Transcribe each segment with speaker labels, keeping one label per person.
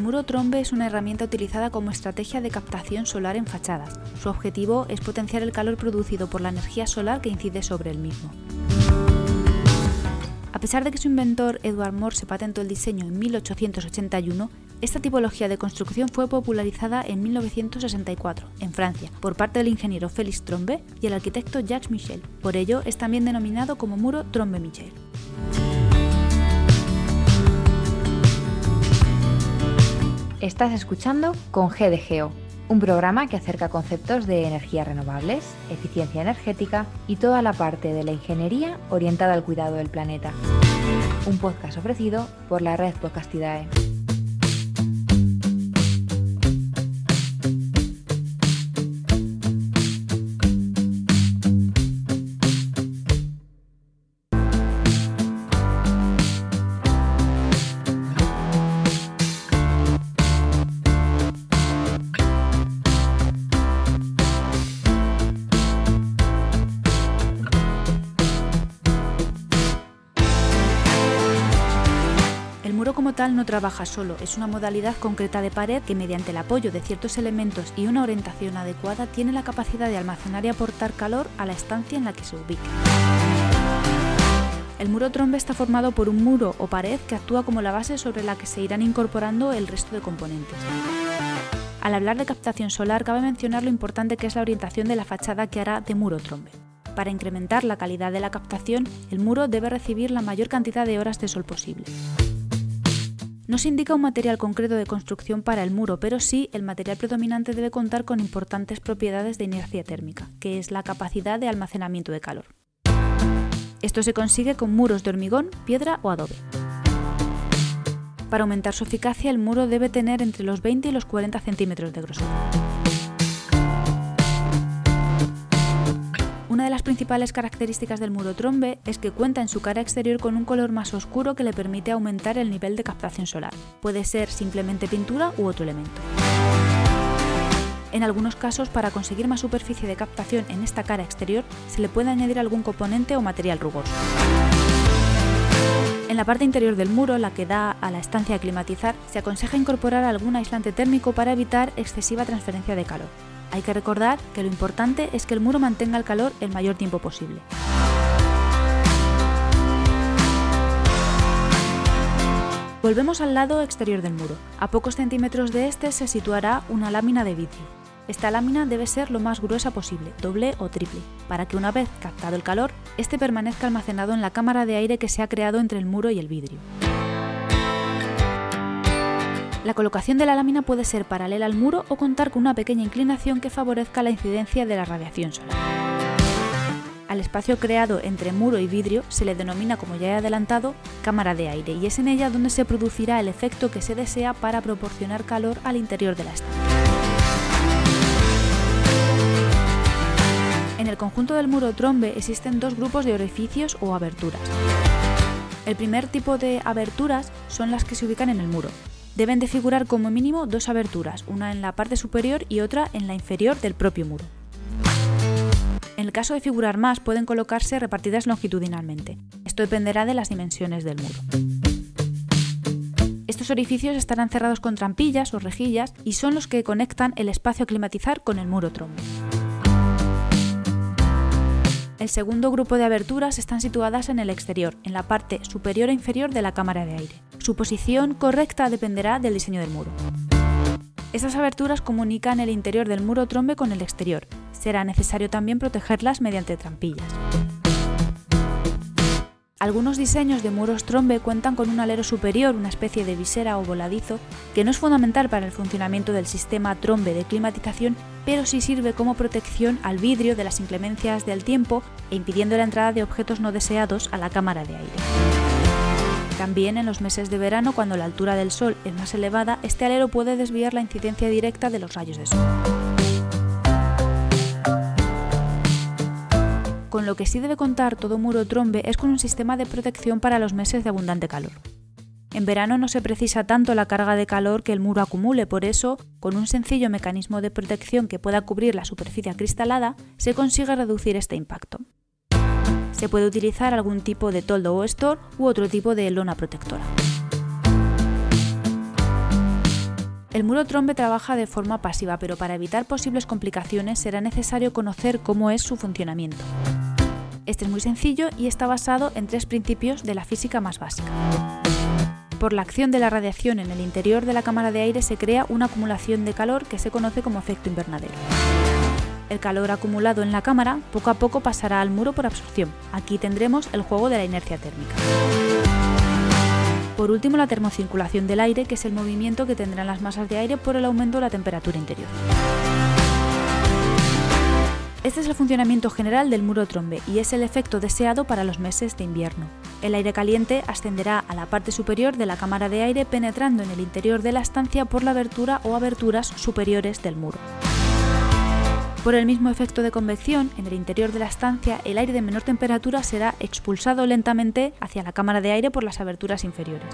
Speaker 1: muro trombe es una herramienta utilizada como estrategia de captación solar en fachadas. Su objetivo es potenciar el calor producido por la energía solar que incide sobre el mismo. A pesar de que su inventor Edward Morse patentó el diseño en 1881, esta tipología de construcción fue popularizada en 1964 en Francia por parte del ingeniero Félix Trombe y el arquitecto Jacques Michel. Por ello es también denominado como muro Trombe-Michel.
Speaker 2: Estás escuchando con GDGO, un programa que acerca conceptos de energías renovables, eficiencia energética y toda la parte de la ingeniería orientada al cuidado del planeta. Un podcast ofrecido por la red Podcastidae.
Speaker 1: Tal no trabaja solo, es una modalidad concreta de pared que mediante el apoyo de ciertos elementos y una orientación adecuada tiene la capacidad de almacenar y aportar calor a la estancia en la que se ubique. El muro trombe está formado por un muro o pared que actúa como la base sobre la que se irán incorporando el resto de componentes. Al hablar de captación solar cabe mencionar lo importante que es la orientación de la fachada que hará de muro trombe. Para incrementar la calidad de la captación, el muro debe recibir la mayor cantidad de horas de sol posible. No se indica un material concreto de construcción para el muro, pero sí el material predominante debe contar con importantes propiedades de inercia térmica, que es la capacidad de almacenamiento de calor. Esto se consigue con muros de hormigón, piedra o adobe. Para aumentar su eficacia, el muro debe tener entre los 20 y los 40 centímetros de grosor. Principales características del muro trombe es que cuenta en su cara exterior con un color más oscuro que le permite aumentar el nivel de captación solar. Puede ser simplemente pintura u otro elemento. En algunos casos, para conseguir más superficie de captación en esta cara exterior, se le puede añadir algún componente o material rugoso. En la parte interior del muro, la que da a la estancia a climatizar, se aconseja incorporar algún aislante térmico para evitar excesiva transferencia de calor. Hay que recordar que lo importante es que el muro mantenga el calor el mayor tiempo posible. Volvemos al lado exterior del muro. A pocos centímetros de este se situará una lámina de vidrio. Esta lámina debe ser lo más gruesa posible, doble o triple, para que una vez captado el calor, este permanezca almacenado en la cámara de aire que se ha creado entre el muro y el vidrio. La colocación de la lámina puede ser paralela al muro o contar con una pequeña inclinación que favorezca la incidencia de la radiación solar. Al espacio creado entre muro y vidrio se le denomina, como ya he adelantado, cámara de aire y es en ella donde se producirá el efecto que se desea para proporcionar calor al interior de la estancia. En el conjunto del muro trombe existen dos grupos de orificios o aberturas. El primer tipo de aberturas son las que se ubican en el muro, deben de figurar como mínimo dos aberturas, una en la parte superior y otra en la inferior del propio muro. En el caso de figurar más, pueden colocarse repartidas longitudinalmente. Esto dependerá de las dimensiones del muro. Estos orificios estarán cerrados con trampillas o rejillas y son los que conectan el espacio a climatizar con el muro trombo. El segundo grupo de aberturas están situadas en el exterior, en la parte superior e inferior de la cámara de aire. Su posición correcta dependerá del diseño del muro. Estas aberturas comunican el interior del muro trombe con el exterior. Será necesario también protegerlas mediante trampillas. Algunos diseños de muros trombe cuentan con un alero superior, una especie de visera o voladizo, que no es fundamental para el funcionamiento del sistema trombe de climatización, pero sí sirve como protección al vidrio de las inclemencias del tiempo e impidiendo la entrada de objetos no deseados a la cámara de aire. También en los meses de verano, cuando la altura del Sol es más elevada, este alero puede desviar la incidencia directa de los rayos de sol. Con lo que sí debe contar todo muro trombe es con un sistema de protección para los meses de abundante calor. En verano no se precisa tanto la carga de calor que el muro acumule, por eso, con un sencillo mecanismo de protección que pueda cubrir la superficie acristalada, se consigue reducir este impacto. Se puede utilizar algún tipo de toldo o store u otro tipo de lona protectora. El muro trombe trabaja de forma pasiva, pero para evitar posibles complicaciones será necesario conocer cómo es su funcionamiento. Este es muy sencillo y está basado en tres principios de la física más básica. Por la acción de la radiación en el interior de la cámara de aire se crea una acumulación de calor que se conoce como efecto invernadero. El calor acumulado en la cámara poco a poco pasará al muro por absorción. Aquí tendremos el juego de la inercia térmica. Por último, la termocirculación del aire, que es el movimiento que tendrán las masas de aire por el aumento de la temperatura interior. Este es el funcionamiento general del muro trombe y es el efecto deseado para los meses de invierno. El aire caliente ascenderá a la parte superior de la cámara de aire penetrando en el interior de la estancia por la abertura o aberturas superiores del muro. Por el mismo efecto de convección, en el interior de la estancia el aire de menor temperatura será expulsado lentamente hacia la cámara de aire por las aberturas inferiores.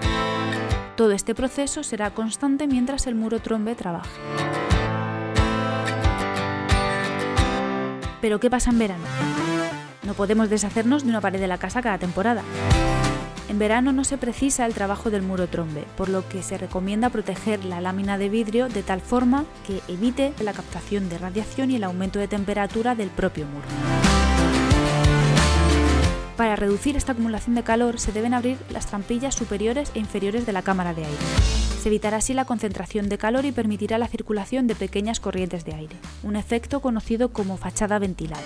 Speaker 1: Todo este proceso será constante mientras el muro trombe trabaje. Pero ¿qué pasa en verano? No podemos deshacernos de una pared de la casa cada temporada. En verano no se precisa el trabajo del muro trombe, por lo que se recomienda proteger la lámina de vidrio de tal forma que evite la captación de radiación y el aumento de temperatura del propio muro. Para reducir esta acumulación de calor se deben abrir las trampillas superiores e inferiores de la cámara de aire. Se evitará así la concentración de calor y permitirá la circulación de pequeñas corrientes de aire, un efecto conocido como fachada ventilada.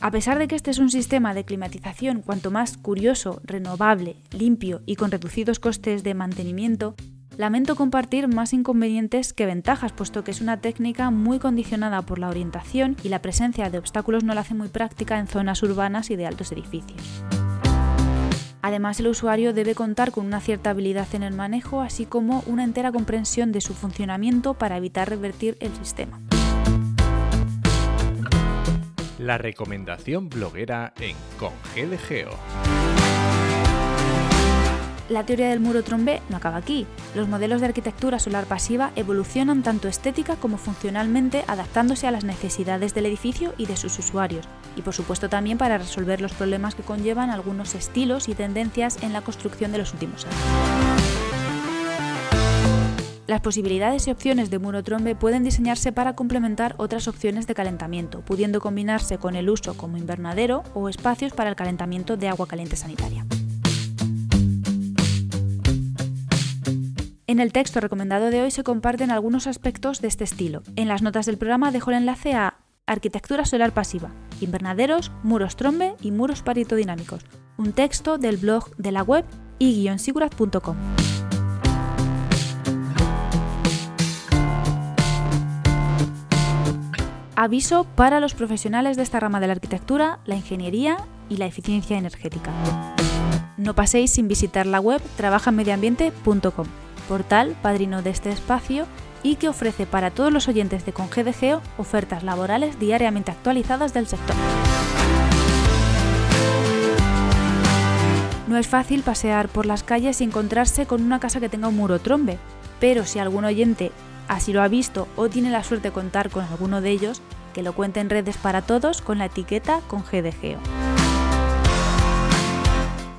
Speaker 1: A pesar de que este es un sistema de climatización cuanto más curioso, renovable, limpio y con reducidos costes de mantenimiento, lamento compartir más inconvenientes que ventajas, puesto que es una técnica muy condicionada por la orientación y la presencia de obstáculos no la hace muy práctica en zonas urbanas y de altos edificios. Además, el usuario debe contar con una cierta habilidad en el manejo, así como una entera comprensión de su funcionamiento para evitar revertir el sistema.
Speaker 3: La recomendación bloguera en Con Geo.
Speaker 1: La teoría del muro trombe no acaba aquí. Los modelos de arquitectura solar pasiva evolucionan tanto estética como funcionalmente adaptándose a las necesidades del edificio y de sus usuarios, y por supuesto también para resolver los problemas que conllevan algunos estilos y tendencias en la construcción de los últimos años. Las posibilidades y opciones de muro trombe pueden diseñarse para complementar otras opciones de calentamiento, pudiendo combinarse con el uso como invernadero o espacios para el calentamiento de agua caliente sanitaria. En el texto recomendado de hoy se comparten algunos aspectos de este estilo. En las notas del programa dejo el enlace a Arquitectura solar pasiva, invernaderos, muros trombe y muros paritodinámicos, un texto del blog de la web y-sigurat.com. Aviso para los profesionales de esta rama de la arquitectura, la ingeniería y la eficiencia energética. No paséis sin visitar la web trabajamediambiente.com, portal padrino de este espacio y que ofrece para todos los oyentes de Congedegeo ofertas laborales diariamente actualizadas del sector. No es fácil pasear por las calles y encontrarse con una casa que tenga un muro trombe, pero si algún oyente así lo ha visto o tiene la suerte de contar con alguno de ellos, que lo cuente en redes para todos con la etiqueta con GDGeo.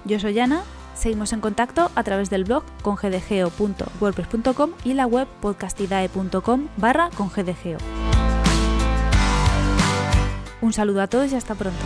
Speaker 1: Yo soy Ana, seguimos en contacto a través del blog congdgeo.wordpress.com y la web podcastidae.com barra congdgeo. Un saludo a todos y hasta pronto.